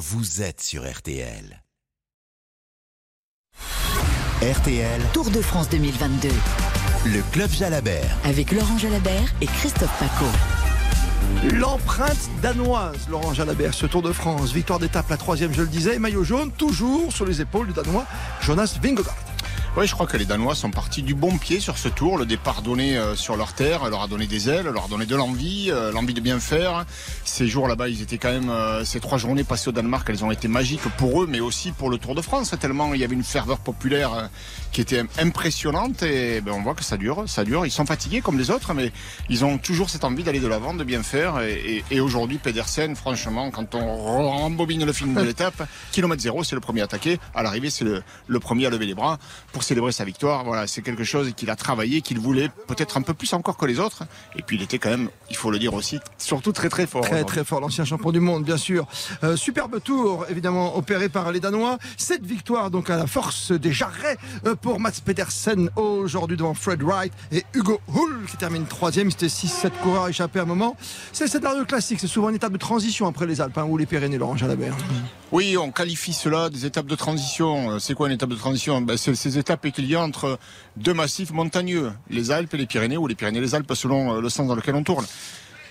vous êtes sur RTL. RTL, Tour de France 2022 le club Jalabert. avec Laurent Jalabert et Christophe Paco. L'empreinte danoise, Laurent Jalabert, ce Tour de France. Victoire d'étape, la troisième, je le disais. Maillot jaune, toujours sur les épaules du Danois Jonas Vingegaard. Oui, je crois que les Danois sont partis du bon pied sur ce tour. Le départ donné euh, sur leur terre leur a donné des ailes, leur a donné de l'envie, euh, l'envie de bien faire. Ces jours là-bas, ils étaient quand même, euh, ces trois journées passées au Danemark, elles ont été magiques pour eux, mais aussi pour le Tour de France. Tellement il y avait une ferveur populaire qui était impressionnante et ben, on voit que ça dure, ça dure. Ils sont fatigués comme les autres, mais ils ont toujours cette envie d'aller de l'avant, de bien faire. Et, et- et aujourd'hui, Pedersen, franchement, quand on rembobine le film de l'étape, kilomètre zéro, c'est le premier à attaquer. À l'arrivée, c'est le, le premier à lever les bras pour célébrer sa victoire. Voilà, c'est quelque chose qu'il a travaillé, qu'il voulait peut-être un peu plus encore que les autres. Et puis il était quand même, il faut le dire aussi, surtout très très fort. Très très fort, l'ancien champion du monde, bien sûr. Euh, superbe tour, évidemment, opéré par les Danois. Cette victoire, donc, à la force des jarrets euh, pour Mats Pedersen aujourd'hui devant Fred Wright et Hugo Hull qui termine troisième. C'était 6-7 coureurs échappés à un moment. C'est le scénario classique, c'est souvent une étape de transition après les Alpes hein, ou les Pyrénées, Laurent Jalabert. Oui, on qualifie cela des étapes de transition. Euh, C'est quoi une étape de transition? Ben, C'est ces étapes qu'il y a entre deux massifs montagneux, les Alpes et les Pyrénées, ou les Pyrénées et les Alpes selon euh, le sens dans lequel on tourne.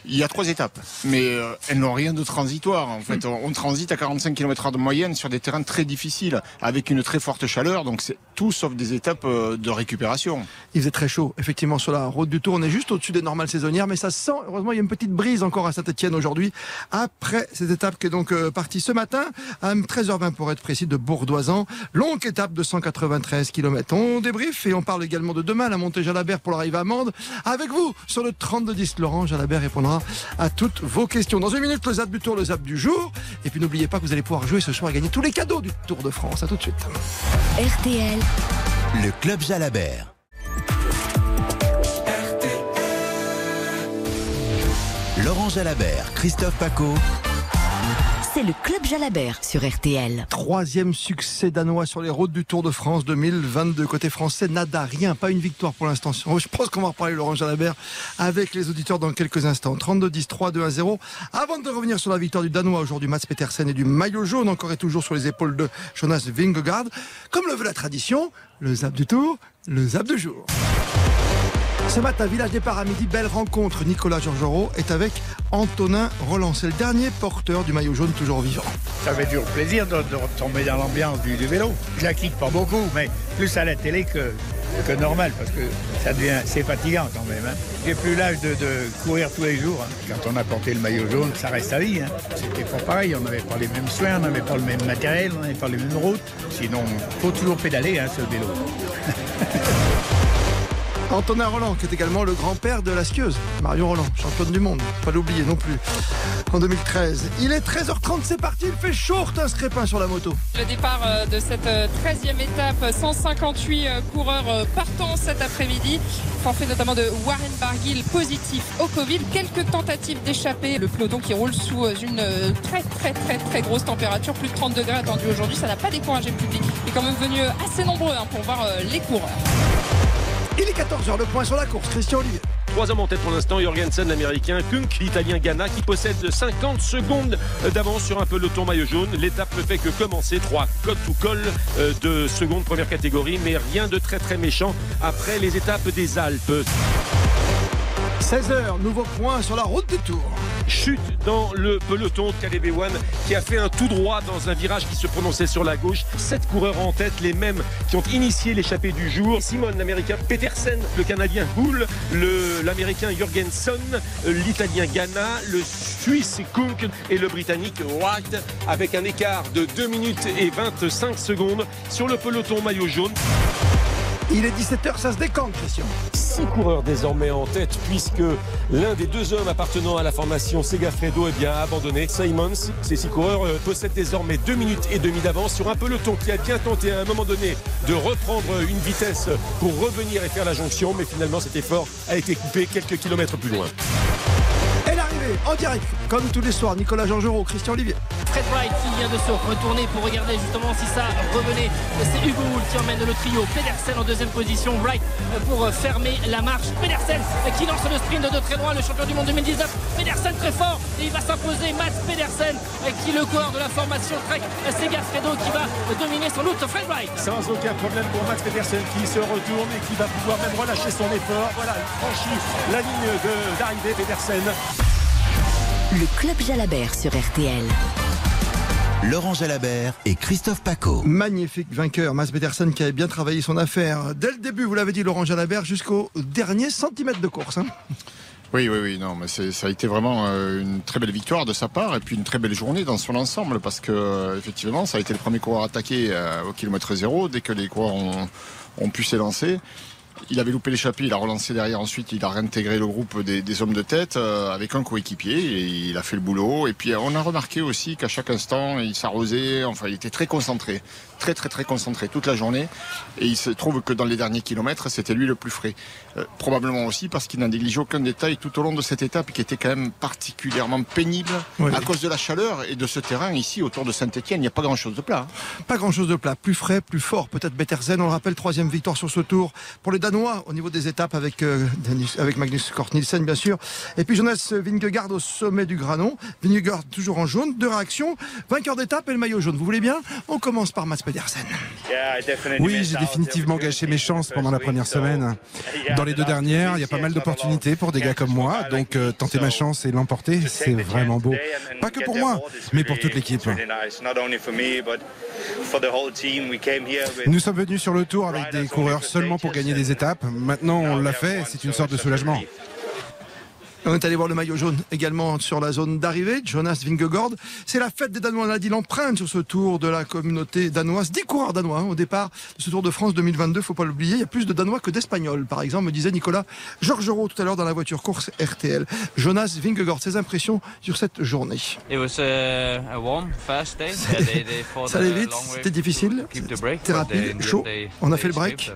Il y a trois étapes, mais euh, elles n'ont rien de transitoire. En fait, on, on transite à 45 km/h de moyenne sur des terrains très difficiles, avec une très forte chaleur. Donc c'est tout sauf des étapes euh, de récupération. Il faisait très chaud, effectivement, sur la route du Tour. On est juste au-dessus des normales saisonnières, mais ça sent, heureusement, il y a une petite brise encore à Saint-Etienne aujourd'hui, après cette étape qui est donc euh, partie ce matin, à 13h20 pour être précis, de Bourdoisan. Longue étape de 193 km. On débrief et on parle également de demain, la montée Jalabert pour l'arrivée à Mende. Avec vous, sur le 32-10, Laurent Jalabert répondra à toutes vos questions. Dans une minute, le zap du Tour, le zap du jour. Et puis n'oubliez pas que vous allez pouvoir jouer ce soir et gagner tous les cadeaux du Tour de France. À tout de suite. RTL, Le club Jalabert. Laurent Jalabert, Christophe Paco. C'est le Club Jalabert sur RTL. Troisième succès danois sur les routes du Tour de France 2022. Côté français, nada, rien, pas une victoire pour l'instant. Je pense qu'on va reparler Laurent Jalabert avec les auditeurs dans quelques instants. 32-10, 3-2-1-0. Avant de revenir sur la victoire du Danois aujourd'hui, Mats Petersen et du maillot jaune, encore et toujours sur les épaules de Jonas Vingegaard. Comme le veut la tradition, le zap du Tour, le zap du jour. Ce matin, village départ à midi, belle rencontre. Nicolas Georgerot est avec Antonin Roland. C'est le dernier porteur du maillot jaune toujours vivant. Ça fait toujours plaisir de, de retomber dans l'ambiance du, du vélo. Je la quitte pas beaucoup, mais plus à la télé que, que normal, parce que ça devient, c'est fatigant quand même. Hein. J'ai plus l'âge de, de courir tous les jours. hein. Quand on a porté le maillot jaune, ça reste à vie. Hein. C'était pas pareil, on n'avait pas les mêmes soins, on n'avait pas le même matériel, on n'avait pas les mêmes routes. Sinon, faut toujours pédaler, hein, ce vélo. Antonin Roland, qui est également le grand-père de la skieuse, Marion Roland, championne du monde, pas l'oublier non plus, en 2013. Il est 13h30, c'est parti, il fait chaud, un scrépin sur la moto. Le départ euh, de cette euh, 13e étape, 158 euh, coureurs euh, partant cet après-midi. Forfait notamment de Warren Barguil positif au Covid. Quelques tentatives d'échapper. Le peloton qui roule sous euh, une euh, très très très très grosse température. Plus de 30 degrés attendus aujourd'hui. Ça n'a pas découragé le public. Il est quand même venu euh, assez nombreux hein, pour voir euh, les coureurs. Il est 14h, le point sur la course, Christian Olivier. Trois hommes en tête pour l'instant, Jorgensen l'américain, Kunk l'italien Ghana qui possède 50 secondes d'avance sur un peloton maillot jaune. L'étape ne fait que commencer, trois côte ou col euh, de seconde première catégorie, mais rien de très très méchant après les étapes des Alpes. 16h, nouveau point sur la route du Tour. Chute dans le peloton Caleb Ewan qui a fait un tout droit dans un virage qui se prononçait sur la gauche. Sept coureurs en tête, les mêmes qui ont initié l'échappée du jour. Simon, l'américain Petersen, le canadien Hull, l'américain Jorgensen, l'italien Ghana, le suisse Kunk et le britannique White avec un écart de 2 minutes et 25 secondes sur le peloton maillot jaune. Il est 17h, ça se décante, Christian. Six coureurs désormais en tête puisque l'un des deux hommes appartenant à la formation Segafredo eh bien, abandonné. Simons, ces six coureurs euh, possèdent désormais deux minutes et demie d'avance sur un peloton qui a bien tenté à un moment donné de reprendre une vitesse pour revenir et faire la jonction, mais finalement cet effort a été coupé quelques kilomètres plus loin. Et l'arrivée en direct, comme tous les soirs, Nicolas Georgerot, Christian Olivier. Fred Wright qui vient de se retourner pour regarder justement si ça revenait. C'est Hugo Hull qui emmène le trio. Pedersen en deuxième position. Wright pour fermer la marche. Pedersen qui lance le sprint de très loin, le champion du monde 2019. Pedersen très fort et il va s'imposer. Mats Pedersen qui le corps de la formation Trek. C'est Gaffredo qui va dominer sans doute Fred Wright. Sans aucun problème pour Max Pedersen qui se retourne et qui va pouvoir même relâcher son effort. Voilà, il franchit la ligne d'arrivée Pedersen. Le club Jalabert sur RTL. Laurent Jalabert et Christophe Paco. Magnifique vainqueur, Mas Pedersen qui avait bien travaillé son affaire. Dès le début, vous l'avez dit, Laurent Jalabert, jusqu'au dernier centimètre de course. hein. Oui, oui, oui, non, mais c'est- ça a été vraiment euh, une très belle victoire de sa part et puis une très belle journée dans son ensemble parce que euh, effectivement, ça a été le premier coureur attaqué euh, au kilomètre zéro dès que les coureurs ont, ont pu s'élancer. Il avait loupé l'échappée, il a relancé derrière. Ensuite, il a réintégré le groupe des, des hommes de tête euh, avec un coéquipier et il a fait le boulot. Et puis, euh, on a remarqué aussi qu'à chaque instant, il s'arrosait. Enfin, il était très concentré, très, très, très concentré toute la journée. Et il se trouve que dans les derniers kilomètres, c'était lui le plus frais. Euh, probablement aussi parce qu'il n'a négligé aucun détail tout au long de cette étape qui était quand même particulièrement pénible Oui. à cause de la chaleur et de ce terrain ici autour de Saint-Etienne. Il n'y a pas grand-chose de plat. hein. Pas grand chose de plat, plus frais, plus fort. Peut-être Betterzen, on le rappelle, troisième victoire sur ce tour pour les Danois au niveau des étapes avec, euh, avec Magnus Kort Nielsen, bien sûr. Et puis Jonas Vingegaard au sommet du Granon. Vingegaard toujours en jaune, deux réactions. Vainqueur d'étape et le maillot jaune. Vous voulez bien? On commence par Mats Pedersen. Oui, j'ai définitivement gâché mes chances pendant la première semaine. Dans les deux dernières, il y a pas mal d'opportunités pour des gars comme moi, donc euh, tenter ma chance et l'emporter, c'est vraiment beau. Pas que pour moi, mais pour toute l'équipe. Nous sommes venus sur le tour avec des coureurs seulement pour gagner des étapes. Maintenant, on l'a fait, c'est une sorte de soulagement. On est allé voir le maillot jaune également sur la zone d'arrivée, Jonas Vingegaard. C'est la fête des Danois, on a dit l'empreinte sur ce tour de la communauté danoise. 10 coureurs danois hein, au départ de ce Tour de France 2022, faut pas l'oublier. Il y a plus de Danois que d'Espagnols, par exemple, me disait Nicolas Georgerot tout à l'heure dans la voiture course RTL. Jonas Vingegaard, ses impressions sur cette journée? Ça allait vite, c'était difficile, c'était rapide, chaud. On a fait le break.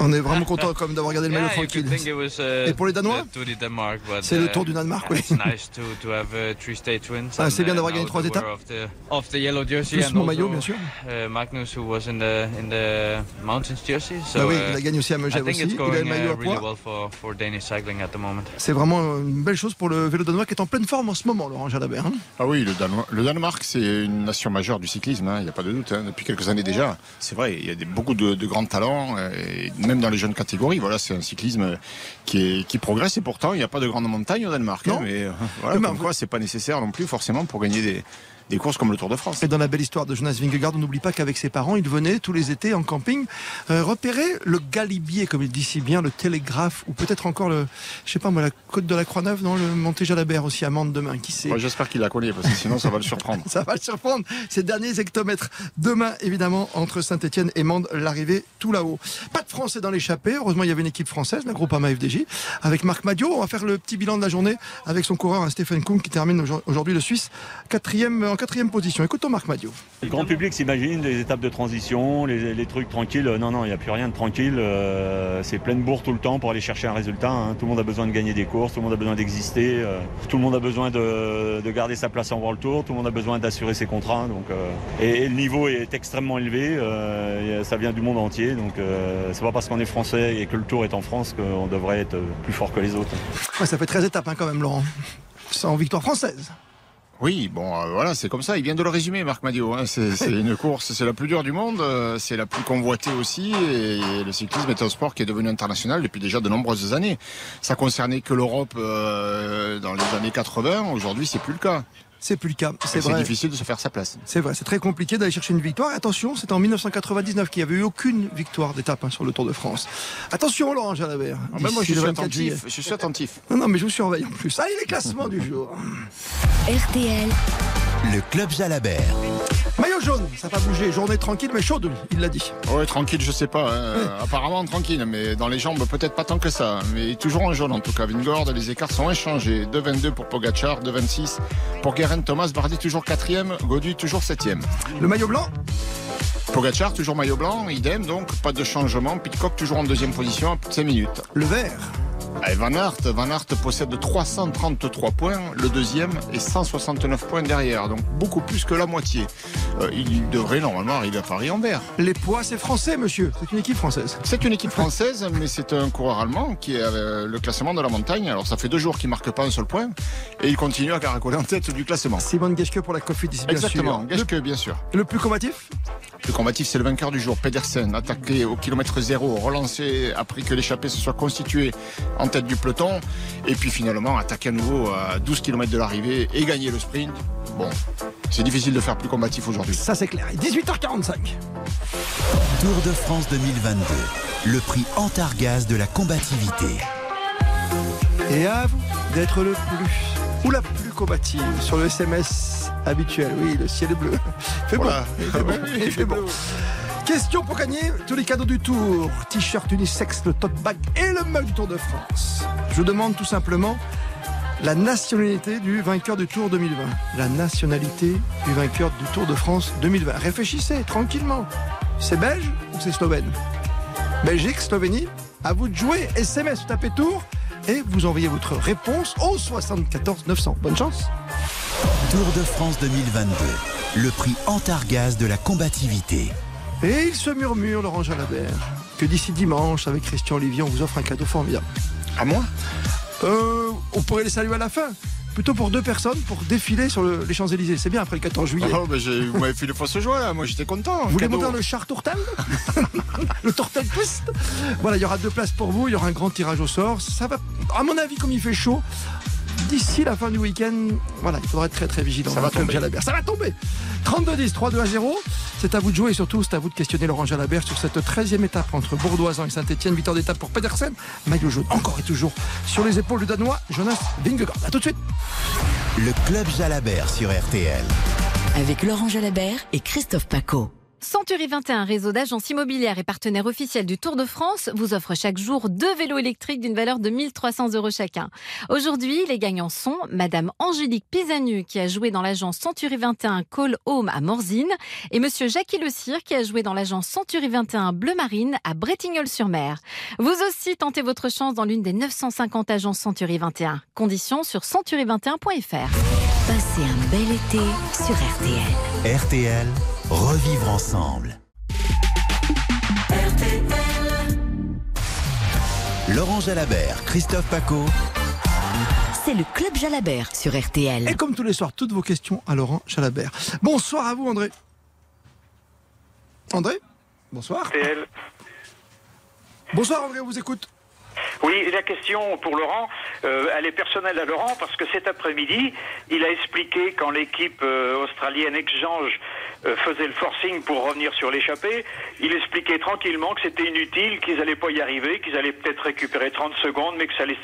On est vraiment content comme d'avoir gardé le maillot tranquille. Et pour les Danois C'est le Tour du Danemark, oui. Ah, c'est bien d'avoir gagné trois étapes. Plus mon maillot, bien sûr. Magnus, who was in the in the mountains jersey. So, Ah oui, uh, il a gagné aussi à I Megève aussi. it's Il a going le maillot uh, à really poids. well for, for Danish cycling at the moment. C'est vraiment une belle chose pour le vélo danois qui est en pleine forme en ce moment, Laurent Jalabert. hein. Ah oui, le, Danemark, c'est une nation majeure du cyclisme, hein, il n'y a pas de doute. hein, depuis quelques années déjà, c'est vrai, il y a des- beaucoup de, de grands talents, euh, et même dans les jeunes catégories. Voilà, c'est un cyclisme qui, est, qui progresse et pourtant, il n'y a pas de grandes montagnes au Danemark. Non. hein, mais euh, voilà, Mais comme quoi, c'est pas nécessaire non plus forcément pour gagner des, des courses comme le Tour de France. Et dans la belle histoire de Jonas Vingegaard, on n'oublie pas qu'avec ses parents, il venait tous les étés en camping euh, repérer le galibier, comme il dit si bien, le télégraphe, ou peut-être encore le, je sais pas moi, la côte de la Croix-Neuve, non, le Monté Jalabert aussi à Mende demain, qui sait J'espère qu'il la connaît parce que sinon, ça va le surprendre. Ça va le surprendre. Ces derniers hectomètres. Demain, évidemment, entre Saint-Etienne et Mende, l'arrivée tout là-haut. Pas de Français dans l'échappée. Heureusement, il y avait une équipe française, la Groupama FDJ, avec Marc Madio. On va faire le petit bilan de la journée avec son coureur, hein, Stéphane Kuhn, qui termine aujourd- aujourd'hui le Suisse quatrième, en quatrième position. Écoutons Marc Madio. Le grand public s'imagine les étapes de transition, les, les trucs tranquilles. Non, non, il n'y a plus rien de tranquille. Euh, c'est pleine bourre tout le temps pour aller chercher un résultat. hein. Tout le monde a besoin de gagner des courses, tout le monde a besoin d'exister, euh, tout le monde a besoin de, de garder sa place en World Tour, tout le monde a besoin d'assurer ses contrats. Donc, euh, et, et le niveau est extrêmement élevé. euh, ça vient du monde entier. Donc, c'est pas parce qu'on est français et que le Tour est en France qu'on devrait être plus fort que les autres. Ouais, ça fait 13 étapes hein, quand même, Laurent. Sans victoire française. Oui, bon, euh, voilà, c'est comme ça. Il vient de le résumer, Marc Madio. hein. C'est une course, c'est la plus dure du monde, euh, c'est la plus convoitée aussi. Et le cyclisme est un sport qui est devenu international depuis déjà de nombreuses années. Ça concernait que l'Europe euh, dans les années 80. Aujourd'hui, c'est plus le cas. C'est plus le cas, c'est difficile de se faire sa place. C'est vrai, c'est très compliqué d'aller chercher une victoire. Et attention, c'est en 1999 qu'il n'y avait eu aucune victoire d'étape hein, sur le Tour de France. Attention, Laurent Jalabert. Ah, même moi, je suis 24 juillet. attentif. Je suis attentif. Non, non, mais je vous surveille en plus. Allez, les classements du jour. RTL, Le Club Jalabert. Maillot jaune, ça n'a pas bougé. Journée tranquille, mais chaude, il l'a dit. Ouais, tranquille, je sais pas. hein. Apparemment tranquille, mais dans les jambes peut-être pas tant que ça. Mais toujours en jaune en tout cas. Vingord, les écarts sont inchangés. 2,22 pour Pogacar, 2,26 pour Guerin Thomas. Bardi toujours quatrième, Godu toujours septième. Le maillot blanc, Pogacar toujours maillot blanc, idem donc pas de changement. Pitcock toujours en deuxième position à plus de 5 minutes. le vert. Van Aert, Van Aert possède 333 points, le deuxième est 169 points derrière, donc beaucoup plus que la moitié. Euh, il devrait normalement arriver à Paris en vert. Les poids, c'est français, monsieur. C'est une équipe française. C'est une équipe française, mais c'est un coureur allemand qui est euh, le classement de la montagne. Alors ça fait deux jours qu'il marque pas un seul point et il continue à caracoler en tête du classement. Simone Geschke pour la Coffee Exactement. Geschke, bien sûr. Le plus combatif Le combatif, c'est le vainqueur du jour, Pedersen, attaqué au kilomètre zéro, relancé après que l'échappée se soit constituée en tête du peloton, et puis finalement attaqué à nouveau à 12 km de l'arrivée et gagner le sprint. Bon, c'est difficile de faire plus combatif aujourd'hui. Ça c'est clair. 18h45. Tour de France 2022. Le prix Antargaz de la combativité. Et à vous d'être le plus ou la plus combative sur le SMS habituel. Oui, le ciel est bleu. Fait Voilà. Il fait beau. Question pour gagner tous les cadeaux du tour. T-shirt unisex, le tote bag et le mug du Tour de France. Je vous demande tout simplement la nationalité du vainqueur du Tour 2020. La nationalité du vainqueur du Tour de France 2020. Réfléchissez tranquillement. C'est belge ou c'est slovène? Belgique, Slovénie, à vous de jouer. SMS, tapez Tour et vous envoyez votre réponse au 74 900. Bonne chance. Tour de France 2022. Le prix Antargaz de la combativité. Et il se murmure, Laurent Jalabert, que d'ici dimanche, avec Christian Olivier, on vous offre un cadeau formidable. À moi? Euh, On pourrait les saluer à la fin. Plutôt pour deux personnes pour défiler sur le- les Champs-Élysées. C'est bien après le 14 juillet. Oh, ben, Vous m'avez fait le fausse joie moi j'étais content. Vous voulez monter dans le char tourtel Le tourtel twist Voilà, il y aura deux places pour vous, il y aura un grand tirage au sort. Ça va, à mon avis, comme il fait chaud, d'ici la fin du week-end, voilà, il faudra être très très vigilant. Ça va tomber. Ça va tomber 32-10, 3-2 à 0. C'est à vous de jouer et surtout, c'est à vous de questionner Laurent Jalabert sur cette 13e étape entre Bourdoisan et Saint-Etienne. Victoire d'étape pour Pedersen. Maillot jaune, encore et toujours, sur les épaules du Danois, Jonas Vingegaard. A tout de suite. Le Club Jalabert sur RTL. Avec Laurent Jalabert et Christophe Paco. Century 21, réseau d'agences immobilières et partenaire officiel du Tour de France, vous offre chaque jour deux vélos électriques d'une valeur de 1300 euros chacun. Aujourd'hui, les gagnants sont Madame Angélique Pisanu, qui a joué dans l'agence Century 21 Call Home à Morzine, et Monsieur Jackie Le Cire, qui a joué dans l'agence Century 21 Bleu Marine à Bretignolles-sur-Mer. Vous aussi tentez votre chance dans l'une des 950 agences Century 21. Conditions sur century21.fr. Passez un bel été sur RTL. RTL, revivre ensemble. Laurent Jalabert, Christophe Paco. C'est le Club Jalabert sur RTL. Et comme tous les soirs, toutes vos questions à Laurent Jalabert. Bonsoir à vous, André. André Bonsoir. Bonsoir, André, on vous écoute. Oui, la question pour Laurent, euh, elle est personnelle à Laurent parce que cet après-midi, il a expliqué quand l'équipe euh, australienne Exchange euh, faisait le forcing pour revenir sur l'échappée, il expliquait tranquillement que c'était inutile, qu'ils n'allaient pas y arriver, qu'ils allaient peut-être récupérer 30 secondes, mais que ça allait...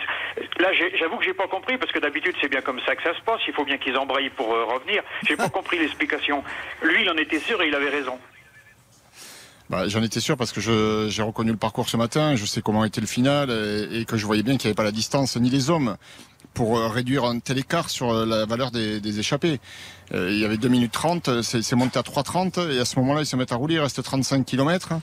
Là, j'avoue que j'ai pas compris parce que d'habitude c'est bien comme ça que ça se passe. Il faut bien qu'ils embrayent pour revenir. J'ai pas compris l'explication. Lui, il en était sûr et il avait raison. Bah, J'en étais sûr parce que j'ai reconnu le parcours ce matin, je sais comment était le final et, que je voyais bien qu'il n'y avait pas la distance ni les hommes pour euh, réduire un tel écart sur euh, la valeur des, des échappés. Euh, il y avait 2 minutes 30, c'est c'est monté à 3,30 et à ce moment-là ils se mettent à rouler, il reste 35 km.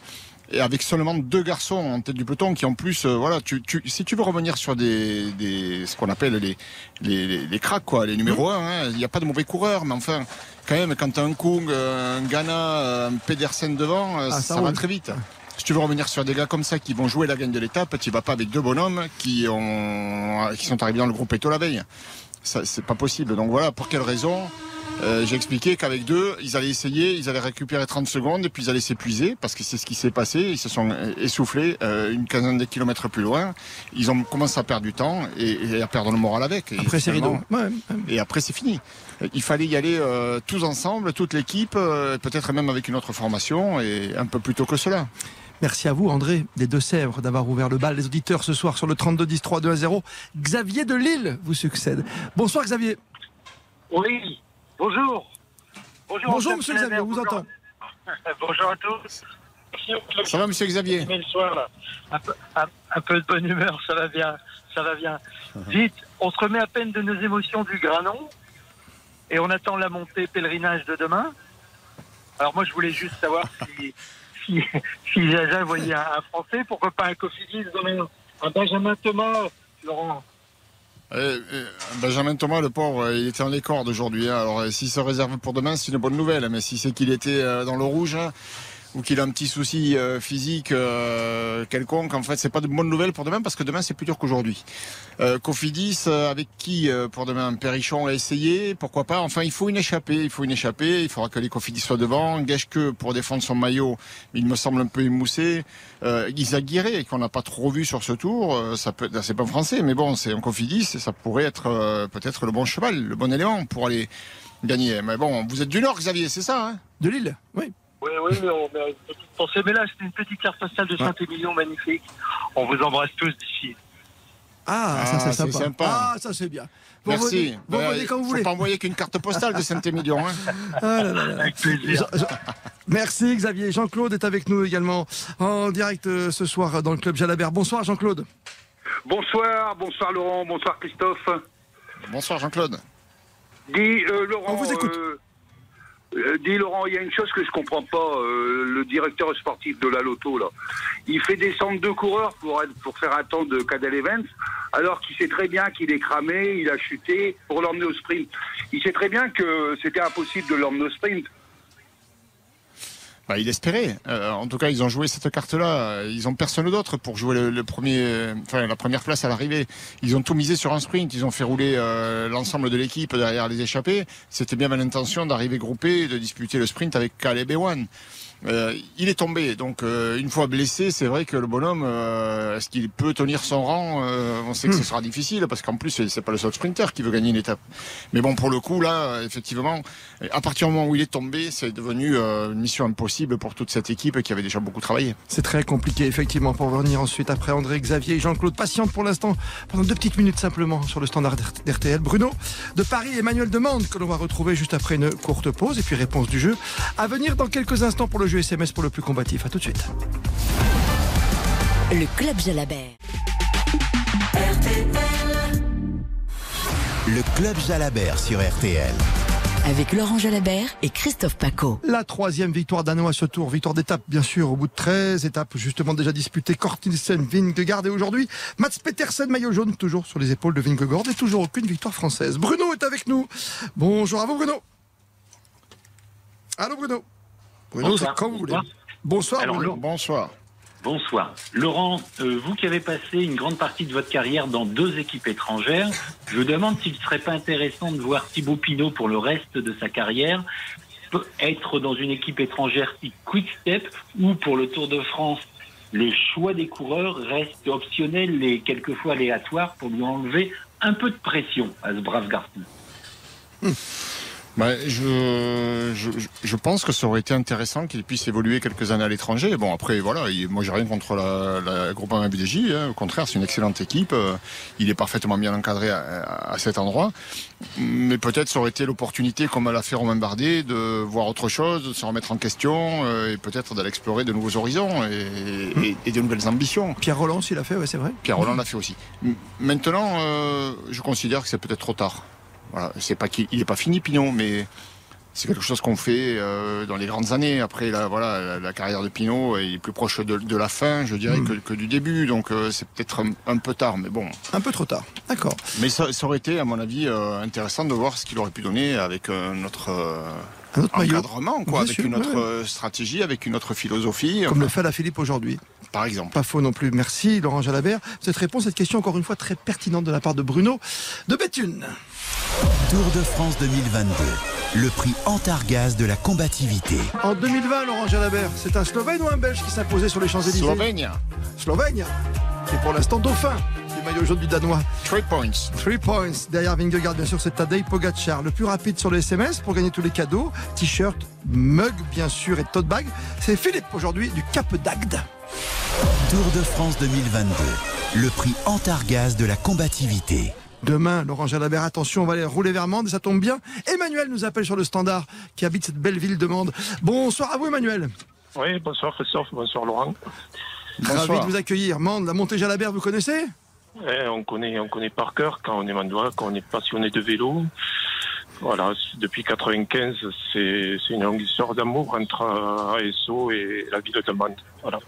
Et avec seulement deux garçons en tête du peloton qui en plus, euh, voilà, tu, tu, si tu veux revenir sur des, des ce qu'on appelle les, les, les, cracks, quoi, les numéros 1, il n'y a pas de mauvais coureurs, mais enfin, quand même, quand tu as un Kung, un Ghana, un Pedersen devant, euh, Ah, ça ça, va très vite. Si tu veux revenir sur des gars comme ça qui vont jouer la gagne de l'étape, tu vas pas avec deux bonhommes qui, ont, qui sont arrivés dans le groupe Eto la veille. C'est pas possible. Donc voilà, pour quelle raison Euh, J'ai expliqué qu'avec deux, ils allaient essayer, ils allaient récupérer 30 secondes, et puis ils allaient s'épuiser, parce que c'est ce qui s'est passé. Ils se sont euh, essoufflés euh, une quinzaine de kilomètres plus loin. Ils ont commencé à perdre du temps et, et à perdre le moral avec. Et Après, c'est rideau. Ouais, et après, c'est fini. Il fallait y aller euh, tous ensemble, toute l'équipe, euh, peut-être même avec une autre formation, et un peu plus tôt que cela. Merci à vous, André, des Deux-Sèvres, d'avoir ouvert le bal. Les auditeurs ce soir sur le 32 10 3 2 à 0. Xavier de Lille vous succède. Bonsoir, Xavier. Oui, bonjour. Bonjour, Bonjour, monsieur Xavier, on vous bonjour. entend. bonjour à tous. Ça va, monsieur Xavier Mais le soir, là. Un peu, un- un peu de bonne humeur, ça va bien. Ça va bien. Vite, on se remet à peine de nos émotions du Granon et on attend la montée pèlerinage de demain. Alors moi, je voulais juste savoir si, si, si Jaja voyait un, un Français, pourquoi pas un Cofidis demain, un Benjamin Thomas, Laurent Benjamin Thomas, le pauvre, il était en les aujourd'hui. Hein. Alors, s'il se réserve pour demain, c'est une bonne nouvelle. Mais si c'est qu'il était dans le rouge, hein, ou qu'il a un petit souci euh, physique euh, quelconque, en fait, c'est pas de bonne nouvelle pour demain parce que demain c'est plus dur qu'aujourd'hui. Euh, Cofidis, euh, avec qui pour demain Perrichon a essayé, pourquoi pas. Enfin, il faut une échappée, il faut une échappée. Il faudra que les Cofidis soient devant. que pour défendre son maillot, il me semble un peu émoussé. Euh, Guiré, qu'on n'a pas trop vu sur ce tour, ça peut, c'est pas français, mais bon, c'est un Cofidis et ça pourrait être peut-être le bon cheval, le bon élément pour aller gagner. Mais bon, vous êtes du Nord, Xavier, c'est ça hein? De Lille, oui. Oui, oui, mais on a une petite pensée. Mais là, c'est une petite carte postale de Saint-Émilion magnifique. On vous embrasse tous d'ici. Ah, ça c'est ah, sympa. Ah, ça c'est bien. Merci. vous venez bah, quand vous voulez. pas envoyer qu'une carte postale de Saint-Émilion. Hein. Ah avec plaisir. Merci Xavier. Jean-Claude est avec nous également en direct euh, ce soir dans le club Jalabert. Bonsoir Jean-Claude. Bonsoir, bonsoir Laurent, bonsoir Christophe. Bonsoir Jean-Claude. Dis euh, Laurent. On vous écoute. Euh, euh, dis Laurent, il y a une chose que je comprends pas. Euh, le directeur sportif de la Loto là, il fait descendre deux coureurs pour pour faire un temps de Cadel Events, alors qu'il sait très bien qu'il est cramé, il a chuté pour l'emmener au sprint. Il sait très bien que c'était impossible de l'emmener au sprint. Bah, il espérait. Euh, en tout cas, ils ont joué cette carte-là. Ils ont personne d'autre pour jouer le, premier, enfin la première place à l'arrivée. Ils ont tout misé sur un sprint. Ils ont fait rouler euh, l'ensemble de l'équipe derrière les échappés. C'était bien ma intention d'arriver groupé de disputer le sprint avec Caleb Ewan. Euh, il est tombé, donc euh, une fois blessé, c'est vrai que le bonhomme, euh, est-ce qu'il peut tenir son rang On sait que ce hmm. sera difficile parce qu'en plus c'est pas le seul sprinter qui veut gagner une étape. Mais bon, pour le coup là, effectivement, à partir du moment où il est tombé, c'est devenu une mission impossible pour toute cette équipe qui avait déjà beaucoup travaillé. C'est très compliqué effectivement pour venir ensuite après André, Xavier et Jean-Claude. Patiente pour l'instant pendant deux petites minutes simplement sur le standard d'RTL. Bruno de Paris, Emmanuel Demande que l'on va retrouver juste après une courte pause et puis réponse du jeu à venir dans quelques instants pour le jeu SMS pour le plus combatif. À tout de suite. Le Club Jalabert. Le Club Jalabert sur RTL avec Laurent Jalabert et Christophe Paco. La troisième victoire danois à ce tour, victoire d'étape bien sûr, au bout de 13 étapes justement déjà disputées, Kortilsen, Vingegaard et aujourd'hui Mats Petersen, maillot jaune, toujours sur les épaules de Vingegaard et toujours aucune victoire française. Bruno est avec nous. Bonjour à vous Bruno. Allô Bruno. Bonsoir. vous voulez. Bonsoir, Bonsoir. Bonsoir. Laurent, euh, vous qui avez passé une grande partie de votre carrière dans deux équipes étrangères, je vous demande s'il ne serait pas intéressant de voir Thibaut Pinot pour le reste de sa carrière être dans une équipe étrangère type Quick Step ou pour le Tour de France, les choix des coureurs restent optionnels et quelquefois aléatoires pour lui enlever un peu de pression à ce brave garçon. Hum. Bah, je, je, je, pense que ça aurait été intéressant qu'il puisse évoluer quelques années à l'étranger. Bon, après, voilà, moi j'ai rien contre la, la groupe BDJ. Hein. Au contraire, c'est une excellente équipe. Euh, il est parfaitement bien encadré à, à cet endroit. Mais peut-être ça aurait été l'opportunité, comme l'a fait Romain Bardet, de voir autre chose, de se remettre en question euh, et peut-être d'aller explorer de nouveaux horizons et, et, de nouvelles ambitions. Pierre Roland, s'il l'a fait, ouais, c'est vrai. Pierre Roland l'a fait aussi. Maintenant, euh, je considère que c'est peut-être trop tard. Voilà, c'est pas qu'il n'est pas fini Pinot, mais c'est quelque chose qu'on fait euh, dans les grandes années. Après, la, voilà, la, carrière de Pinot est plus proche de, la fin, je dirais, hmm. que, du début. Donc, euh, c'est peut-être un, peu tard, mais bon. Un peu trop tard, d'accord. Mais ça, aurait été, à mon avis, euh, intéressant de voir ce qu'il aurait pu donner avec notre un autre encadrement, quoi, avec une autre stratégie, avec une autre philosophie. Comme le fait la Philippe aujourd'hui. Par exemple. Pas faux non plus. Merci Laurent Jalabert. Cette réponse, cette question encore une fois très pertinente de la part de Bruno de Béthune. Tour de France 2022. Le prix Antargaz de la combativité. En 2020, Laurent Jalabert, c'est un Slovène ou un Belge qui s'imposait sur les Champs-Élysées? Slovène. Slovène. Et pour l'instant dauphin maillot jaune du Danois. Three points. Three points. Derrière Vingegaard, bien sûr, c'est Tadej Pogacar. Le plus rapide sur le SMS pour gagner tous les cadeaux. T-shirt, mug, bien sûr, et tote bag. C'est Philippe aujourd'hui du Cap d'Agde. Tour de France 2022. Le prix Antargaz de la combativité. Demain, Laurent Jalabert, attention, on va aller rouler vers Mende, ça tombe bien. Emmanuel nous appelle sur le standard qui habite cette belle ville de Mende. Bonsoir à vous, Emmanuel. Oui, bonsoir Christophe, bonsoir Laurent. Ravi de vous accueillir. Mende, la montée Jalabert, vous connaissez? Eh, on, connaît, on connaît par cœur quand on est mandois, quand on est passionné de vélo. Voilà, depuis 95, c'est une longue histoire d'amour entre ASO et la ville de Mende. Voilà.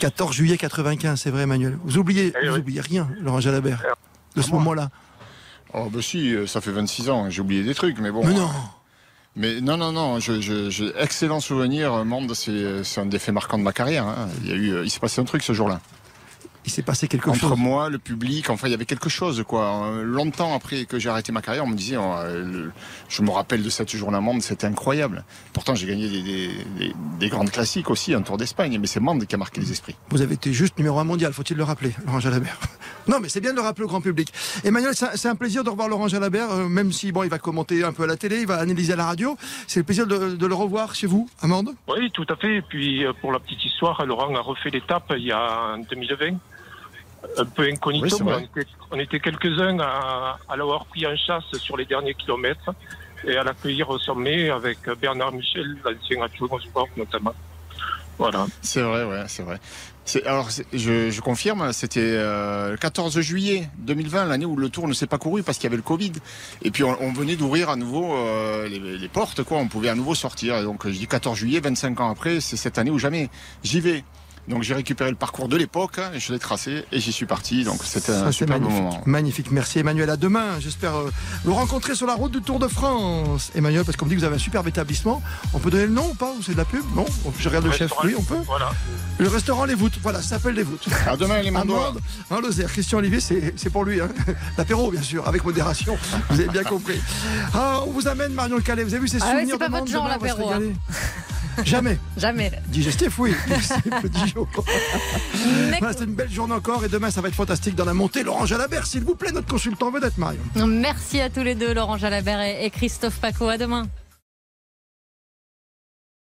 14 juillet 95, c'est vrai, Emmanuel. Vous oubliez, Eh vous oui. oubliez rien, Laurent Jalabert, de ce moment-là. Oh, bah si, euh, ça fait 26 ans, j'ai oublié des trucs, mais bon. Mais non Mais non, non, non, je- je- j'ai excellent souvenir. euh, Mende, c'est un des faits marquants de ma carrière. hein. Il y a eu, euh, il s'est passé un truc ce jour-là. Il s'est passé quelque Entre chose. moi, le public, enfin, il y avait quelque chose, quoi. Euh, Longtemps après que j'ai arrêté ma carrière, on me disait, oh, euh, le- je me rappelle de cette journée à Mende, c'était incroyable. Pourtant, j'ai gagné des, des- des- des grandes classiques aussi, un Tour d'Espagne, mais c'est Mende qui a marqué les esprits. Vous avez été juste numéro un mondial, faut-il le rappeler, Laurent Jalabert? Non, mais c'est bien de le rappeler au grand public. Emmanuel, c'est un- plaisir de revoir Laurent Jalabert, euh, même si bon, il va commenter un peu à la télé, il va analyser à la radio. C'est le plaisir de, de le revoir chez vous, Amande? Oui, tout à fait. Et puis, pour la petite histoire, Laurent a refait l'étape il y a en 2020. Un peu incognito, Oui, on était, on était quelques-uns à, à l'avoir pris en chasse sur les derniers kilomètres et à l'accueillir au sommet avec Bernard Michel, l'ancien adjoint au sport notamment. Voilà. C'est vrai, ouais, c'est vrai. C'est- Alors, c'est- je, je confirme, c'était euh, le 14 juillet 2020, l'année où le Tour ne s'est pas couru parce qu'il y avait le Covid. Et puis, on, on venait d'ouvrir à nouveau euh, les, les portes, quoi. On pouvait à nouveau sortir. Et donc, je dis 14 juillet, 25 ans après, c'est cette année où jamais j'y vais. Donc, j'ai récupéré le parcours de l'époque, hein, et je l'ai tracé, et j'y suis parti. Donc, c'était un super magnifique. moment. Magnifique. Merci, Emmanuel. À demain. J'espère euh, vous rencontrer sur la route du Tour de France. Emmanuel, parce qu'on me dit que vous avez un superbe établissement. On peut donner le nom ou pas Ou c'est de la pub? Non? Je regarde le chef. Oui, on peut Voilà. Le restaurant Les Voûtes. Voilà, ça s'appelle Les Voûtes. À demain, les Mandois. Hein, Lozère. Christian Olivier, c'est c'est pour lui. Hein. L'apéro, bien sûr, avec modération. Vous avez bien compris. Ah, on vous amène Marion Le Calais. Vous avez vu ces Ah souvenirs c'est pas de votre genre, l'apéro. Jamais. Jamais. Digestif, oui. Voilà, c'est une belle journée encore et demain ça va être fantastique dans la montée. Laurent Jalabert, s'il vous plaît, notre consultant vedette, Marion. Merci à tous les deux, Laurent Jalabert et et Christophe Paco. À demain.